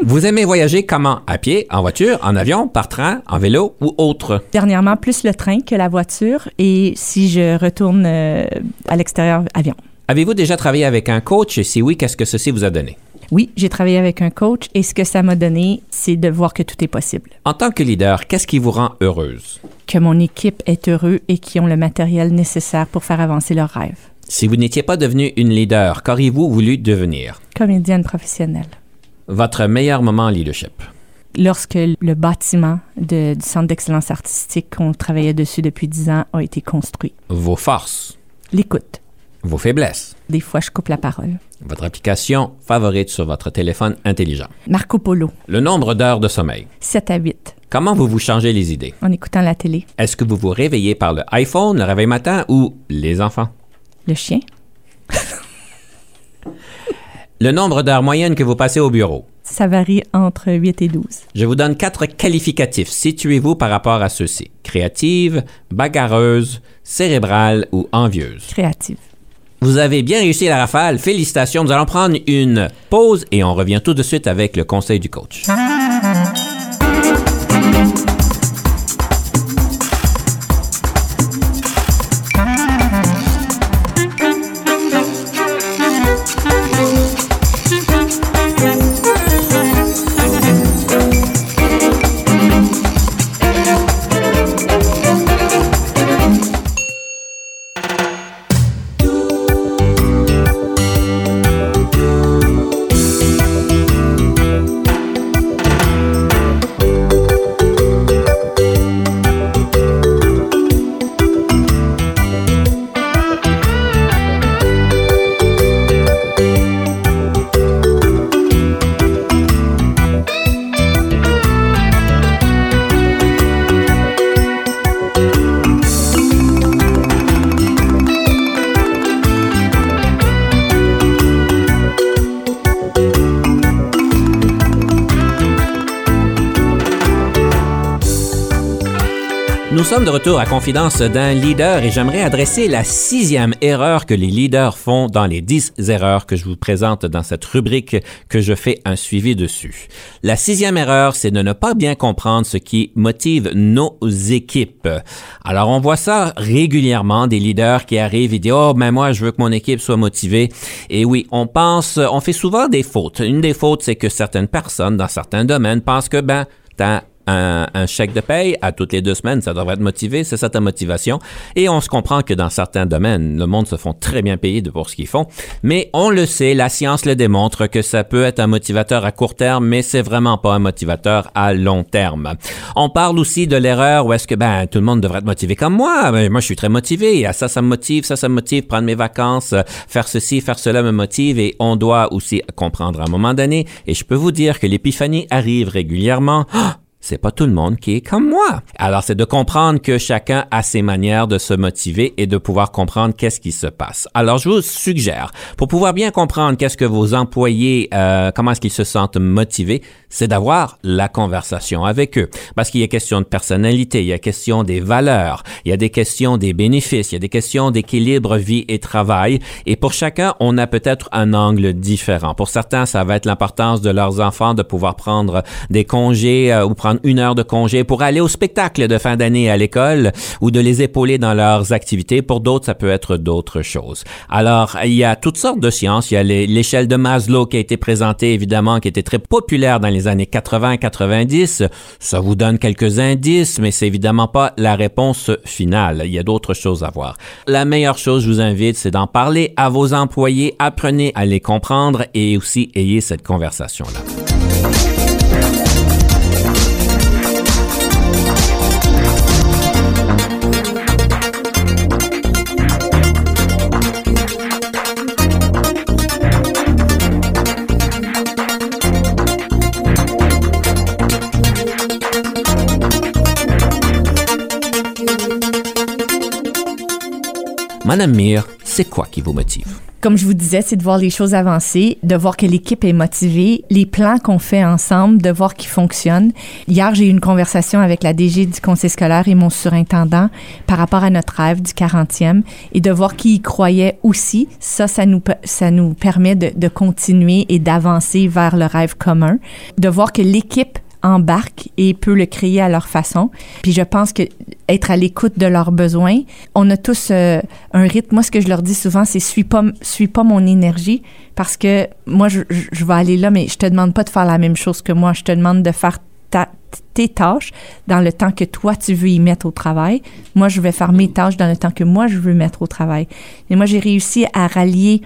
Vous aimez voyager comment? À pied, en voiture, en avion, par train, en vélo ou autre? Dernièrement, plus le train que la voiture. Et si je retourne euh, à l'extérieur, avion. Avez-vous déjà travaillé avec un coach? Et si oui, qu'est-ce que ceci vous a donné? Oui, j'ai travaillé avec un coach et ce que ça m'a donné, c'est de voir que tout est possible. En tant que leader, qu'est-ce qui vous rend heureuse? Que mon équipe est heureux et qui ont le matériel nécessaire pour faire avancer leurs rêves. Si vous n'étiez pas devenu une leader, qu'auriez-vous voulu devenir? Comédienne professionnelle. Votre meilleur moment en leadership? Lorsque le bâtiment de- du Centre d'excellence artistique qu'on travaillait dessus depuis 10 ans a été construit. Vos forces? L'écoute. Vos faiblesses? Des fois, je coupe la parole. Votre application favorite sur votre téléphone intelligent? Marco Polo, Le nombre d'heures de sommeil? 7 à 8, Comment vous vous changez les idées? en écoutant la télé. Est-ce que vous vous réveillez par le iPhone, le réveil matin ou les enfants? Le chien, Le nombre d'heures moyennes que vous passez au bureau? ça varie entre 8 et 12. Je vous donne quatre qualificatifs. Situez-vous par rapport à ceux-ci. Créative, bagarreuse, cérébrale ou envieuse. Créative. Vous avez bien réussi la rafale. Félicitations. Nous allons prendre une pause et on revient tout de suite avec le conseil du coach. De retour à Confidence d'un leader et j'aimerais adresser la sixième erreur que les leaders font dans les dix erreurs que je vous présente dans cette rubrique que je fais un suivi dessus. La sixième erreur, c'est de ne pas bien comprendre ce qui motive nos équipes. Alors, on voit ça régulièrement, des leaders qui arrivent et disent, oh, ben moi, je veux que mon équipe soit motivée. Et oui, on pense, on fait souvent des fautes. Une des fautes, c'est que certaines personnes dans certains domaines pensent que, ben, t'as un, un, chèque de paye à toutes les deux semaines, ça devrait être motivé, c'est ça ta motivation. Et on se comprend que dans certains domaines, le monde se font très bien payer pour ce qu'ils font. Mais on le sait, la science le démontre que ça peut être un motivateur à court terme, mais c'est vraiment pas un motivateur à long terme. On parle aussi de l'erreur où est-ce que ben tout le monde devrait être motivé comme moi. Ben, moi, je suis très motivé. Ça, ça me motive, ça, ça me motive. Prendre mes vacances, faire ceci, faire cela me motive. Et on doit aussi comprendre à un moment donné. Et je peux vous dire que l'épiphanie arrive régulièrement. Ah! C'est pas tout le monde qui est comme moi. Alors, c'est de comprendre que chacun a ses manières de se motiver et de pouvoir comprendre qu'est-ce qui se passe. Alors, je vous suggère, pour pouvoir bien comprendre qu'est-ce que vos employés, euh, comment est-ce qu'ils se sentent motivés, c'est d'avoir la conversation avec eux. Parce qu'il y a question de personnalité, il y a question des valeurs, il y a des questions des bénéfices, il y a des questions d'équilibre vie et travail. Et pour chacun, on a peut-être un angle différent. Pour certains, ça va être l'importance de leurs enfants de pouvoir prendre des congés euh, ou prendre une heure de congé pour aller au spectacle de fin d'année à l'école ou de les épauler dans leurs activités. Pour d'autres, ça peut être d'autres choses. Alors, il y a toutes sortes de sciences. Il y a l'échelle de Maslow qui a été présentée, évidemment, qui était très populaire dans les années 80-90. Ça vous donne quelques indices, mais c'est évidemment pas la réponse finale. Il y a d'autres choses à voir. La meilleure chose, je vous invite, c'est d'en parler à vos employés. Apprenez à les comprendre et aussi ayez cette conversation-là. Madame Mir, c'est quoi qui vous motive? Comme je vous disais, c'est de voir les choses avancer, de voir que l'équipe est motivée, les plans qu'on fait ensemble, de voir qu'ils fonctionnent. Hier, j'ai eu une conversation avec la DG du conseil scolaire et mon surintendant par rapport à notre rêve du 40e et de voir qui y croyait aussi. Ça, ça nous, ça nous permet de, de continuer et d'avancer vers le rêve commun. De voir que l'équipe embarque et peut le créer à leur façon. Puis je pense que être à l'écoute de leurs besoins, on a tous euh, un rythme. Moi, ce que je leur dis souvent, c'est suis pas, suis pas mon énergie parce que moi, je, je, vais aller là, mais je te demande pas de faire la même chose que moi. Je te demande de faire ta, tes tâches dans le temps que toi, tu veux y mettre au travail. Moi, je vais faire mes tâches dans le temps que moi, je veux mettre au travail. Et moi, j'ai réussi à rallier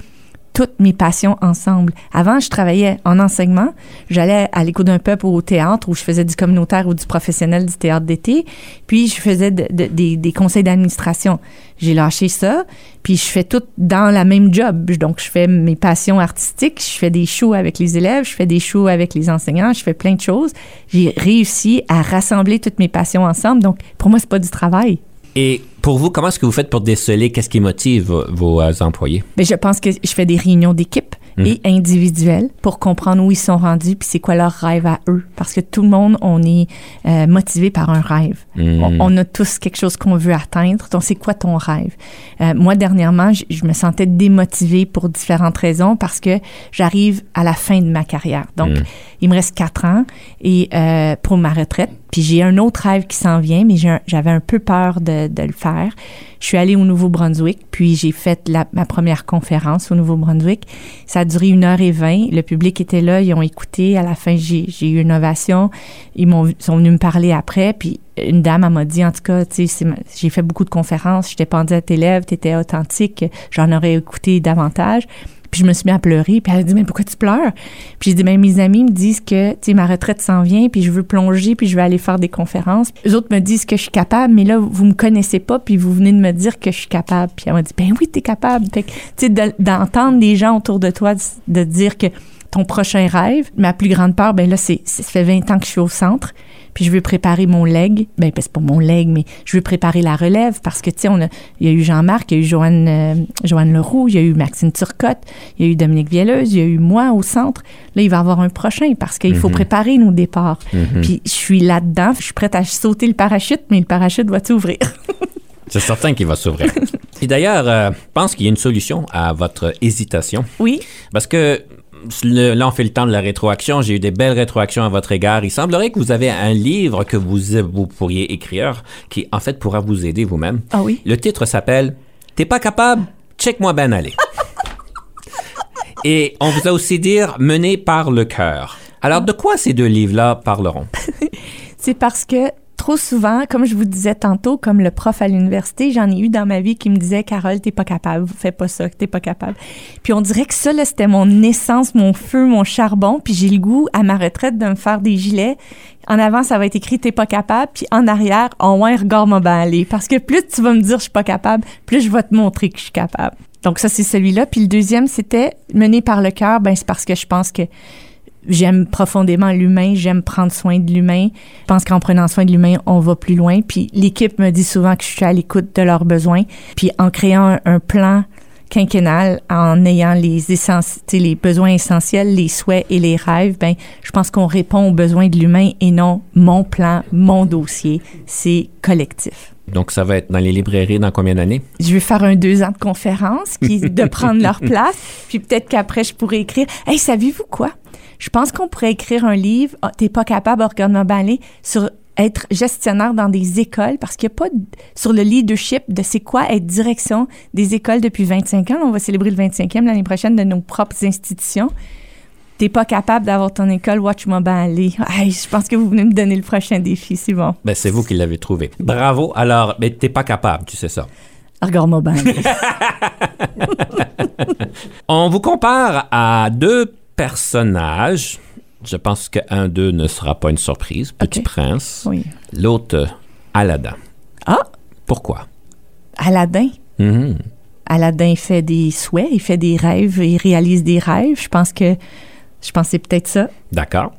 toutes mes passions ensemble. Avant, je travaillais en enseignement. J'allais à l'écoute d'un peuple au théâtre où je faisais du communautaire ou du professionnel du théâtre d'été. Puis, je faisais des, des, conseils d'administration. J'ai lâché ça. Puis, je fais tout dans la même job. Donc, je fais mes passions artistiques. Je fais des shows avec les élèves. Je fais des shows avec les enseignants. Je fais plein de choses. J'ai réussi à rassembler toutes mes passions ensemble. Donc, pour moi, c'est pas du travail. Et pour vous, comment est-ce que vous faites pour déceler? Qu'est-ce qui motive vos, euh, employés? Bien, je pense que je fais des réunions d'équipe mm. et individuelles pour comprendre où ils sont rendus puis c'est quoi leur rêve à eux. Parce que tout le monde, on est euh, motivé par un rêve. Mm. On, a tous quelque chose qu'on veut atteindre. Donc, c'est quoi ton rêve? Euh, moi, dernièrement, je, je, me sentais démotivée pour différentes raisons parce que j'arrive à la fin de ma carrière. Donc, mm. il me reste quatre ans et pour ma retraite. Puis j'ai un autre rêve qui s'en vient, mais j'avais un peu peur de, le faire. Je suis allée au Nouveau-Brunswick, puis j'ai fait ma première conférence au Nouveau-Brunswick. Ça a duré une heure et vingt. Le public était là, ils ont écouté. À la fin, j'ai eu une ovation. Ils sont venus me parler après, puis une dame m'a dit en tout cas, j'ai fait beaucoup de conférences, j'étais pendue à tes lèvres, t'étais authentique, j'en aurais écouté davantage. Puis je me suis mis à pleurer. Puis elle a dit, mais pourquoi tu pleures? Puis j'ai dit, ben mes amis me disent que, tu sais, ma retraite s'en vient, puis je veux plonger, puis je vais aller faire des conférences. Les autres me disent que je suis capable, mais là, vous me connaissez pas, puis vous venez de me dire que je suis capable. Puis elle m'a dit, ben oui, tu es capable. Fait que, tu sais, d'entendre des gens autour de toi de dire que ton prochain rêve, ma plus grande peur, ben là, c'est, ça fait 20 ans que je suis au centre puis je veux préparer mon leg. Ben, ben, c'est pas mon leg, mais je veux préparer la relève parce que, tu sais, on a, il y a eu Jean-Marc, il y a eu Joanne, euh, Joanne Leroux, il y a eu Maxime Turcotte, il y a eu Dominique Vielleuse, il y a eu moi au centre. Là, il va y avoir un prochain parce qu'il faut préparer nos départs. Puis je suis là-dedans, je suis prête à sauter le parachute, mais le parachute va s'ouvrir. C'est certain qu'il va s'ouvrir. Et d'ailleurs, euh, je pense qu'il y a une solution à votre hésitation. oui, Parce que le- là, on fait le temps de la rétroaction. J'ai eu des belles rétroactions à votre égard. Il semblerait que vous avez un livre que vous, vous pourriez écrire qui, en fait, pourra vous aider vous-même. ah oui. Le titre s'appelle T'es pas capable? Check-moi ben aller. Et on vous a aussi dit Mené par le cœur. Alors, de quoi ces deux livres-là parleront? C'est parce que trop souvent, comme je vous disais tantôt, comme le prof à l'université, j'en ai eu dans ma vie qui me disait Carole, t'es pas capable, fais pas ça, t'es pas capable. Puis on dirait que ça, là, c'était mon essence, mon feu, mon charbon. Puis j'ai le goût, à ma retraite, de me faire des gilets. En avant, ça va être écrit t'es pas capable. Puis en arrière, en ouais, regarde-moi ben aller. Parce que plus tu vas me dire je suis pas capable, plus je vais te montrer que je suis capable. Donc ça, c'est celui-là. Puis le deuxième, c'était mené par le cœur. Ben c'est parce que je pense que j'aime profondément l'humain, j'aime prendre soin de l'humain. Je pense qu'en prenant soin de l'humain, on va plus loin. Puis l'équipe me dit souvent que je suis à l'écoute de leurs besoins. Puis en créant un, un plan quinquennal, en ayant les, besoins essentiels, les souhaits et les rêves, ben, je pense qu'on répond aux besoins de l'humain et non mon plan, mon dossier. C'est collectif. Donc, ça va être dans les librairies dans combien d'années? Je vais faire un deux ans de conférence qui de prendre leur place. Puis peut-être qu'après, je pourrais écrire. Hey, savez-vous quoi? Je pense qu'on pourrait écrire un livre. Ah, T'es pas capable, ben aller, sur être gestionnaire dans des écoles parce qu'il n'y a pas de- sur le leadership de c'est quoi être direction des écoles depuis 25 ans. On va célébrer le 25e l'année prochaine de nos propres institutions. T'es pas capable d'avoir ton école, ben aller. Hey, je pense que vous venez me donner le prochain défi, c'est bon. Ben, c'est vous qui l'avez trouvé. Bravo. Alors, mais t'es pas capable, tu sais ça. Regarde-moi ben. On vous compare à deux personnages. Je pense qu'un d'eux ne sera pas une surprise. Petit. Prince. Oui. L'autre, Aladdin. Ah, Pourquoi? Aladdin. Mhm. Aladdin fait des souhaits, il fait des rêves, il réalise des rêves. Je pense que je c'est peut-être ça. D'accord.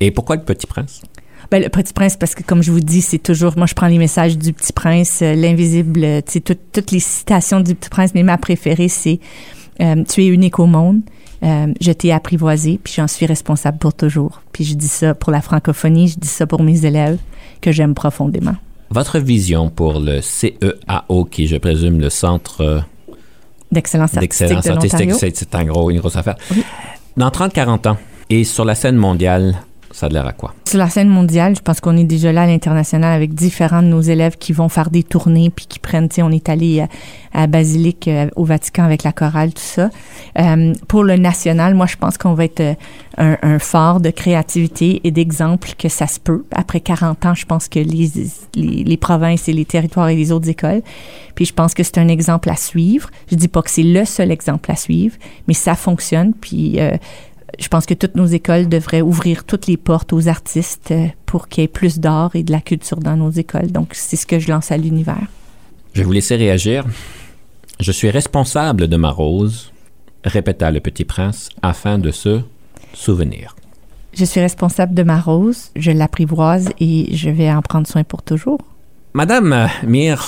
Et pourquoi le Petit Prince? Ben, le Petit Prince, parce que comme je vous dis, c'est toujours, moi je prends les messages du Petit Prince, euh, l'invisible, euh, tu sais, tout- toutes les citations du Petit Prince, mais ma préférée, c'est euh, Tu es unique au monde, euh, je t'ai apprivoisé, puis j'en suis responsable pour toujours. Puis je dis ça pour la francophonie, je dis ça pour mes élèves que j'aime profondément. Votre vision pour le CEAO, qui est, je présume, le Centre euh, D'excellence artistique c'est un gros, une grosse affaire. Dans 30-40 ans, et sur la scène mondiale, ça a l'air à quoi? Sur la scène mondiale, je pense qu'on est déjà là à l'international avec différents de nos élèves qui vont faire des tournées puis qui prennent, tu sais, on est allé à, à Basilique, euh, au Vatican avec la chorale, tout ça. Euh, pour le national, moi, je pense qu'on va être euh, un, un fort de créativité et d'exemple que ça se peut. Après 40 ans, je pense que les, provinces et les territoires et les autres écoles, puis je pense que c'est un exemple à suivre. Je dis pas que c'est le seul exemple à suivre, mais ça fonctionne. Puis euh, je pense que toutes nos écoles devraient ouvrir toutes les portes aux artistes euh, pour qu'il y ait plus d'art et de la culture dans nos écoles. Donc, c'est ce que je lance à l'univers. Je vais vous laisser réagir. Je suis responsable de ma rose, répéta le Petit Prince, afin de se souvenir. Je suis responsable de ma rose, je l'apprivoise et je vais en prendre soin pour toujours. Madame euh, Mire,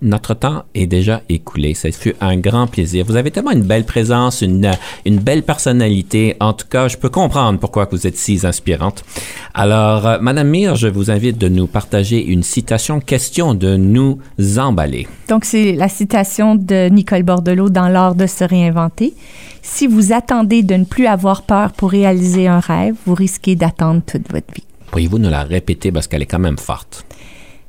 notre temps est déjà écoulé. Ça fut un grand plaisir. Vous avez tellement une belle présence, une, euh, une belle personnalité. En tout cas, je peux comprendre pourquoi vous êtes si inspirante. Alors, euh, Madame Mire, je vous invite de nous partager une citation question de nous emballer. Donc, c'est la citation de Nicole Bordelot dans L'art de se réinventer. Si vous attendez de ne plus avoir peur pour réaliser un rêve, vous risquez d'attendre toute votre vie. Pourriez-vous nous la répéter parce qu'elle est quand même forte?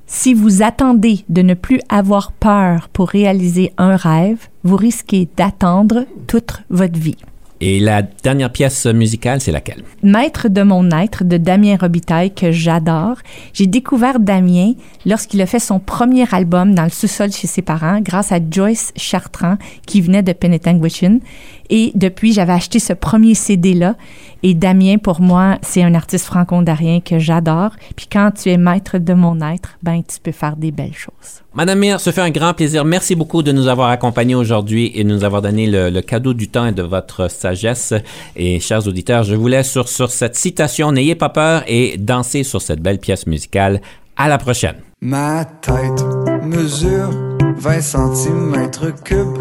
Si vous attendez de ne plus avoir peur pour réaliser un rêve, vous risquez d'attendre toute votre vie. Et la dernière pièce musicale, c'est laquelle? Maître de mon être de Damien Robitaille que j'adore. J'ai découvert Damien lorsqu'il a fait son premier album dans le sous-sol chez ses parents grâce à Joyce Chartrand qui venait de Penetanguishene. Et depuis, j'avais acheté ce premier CD-là. Et Damien, pour moi, c'est un artiste franco-ontarien que j'adore. Puis quand tu es maître de mon être, ben tu peux faire des belles choses. Madame Mir, ce fait un grand plaisir. Merci beaucoup de nous avoir accompagnés aujourd'hui et de nous avoir donné le, le, cadeau du temps et de votre sagesse. Et chers auditeurs, je vous laisse sur, sur cette citation. N'ayez pas peur et dansez sur cette belle pièce musicale. À la prochaine. Ma tête mesure 20 cm cubes.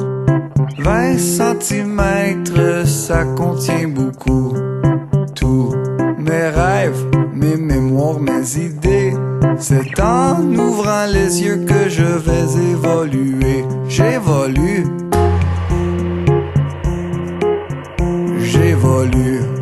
20 cm, ça contient beaucoup. Tous mes rêves, mes mémoires, mes idées. C'est en ouvrant les yeux que je vais évoluer. J'évolue. J'évolue.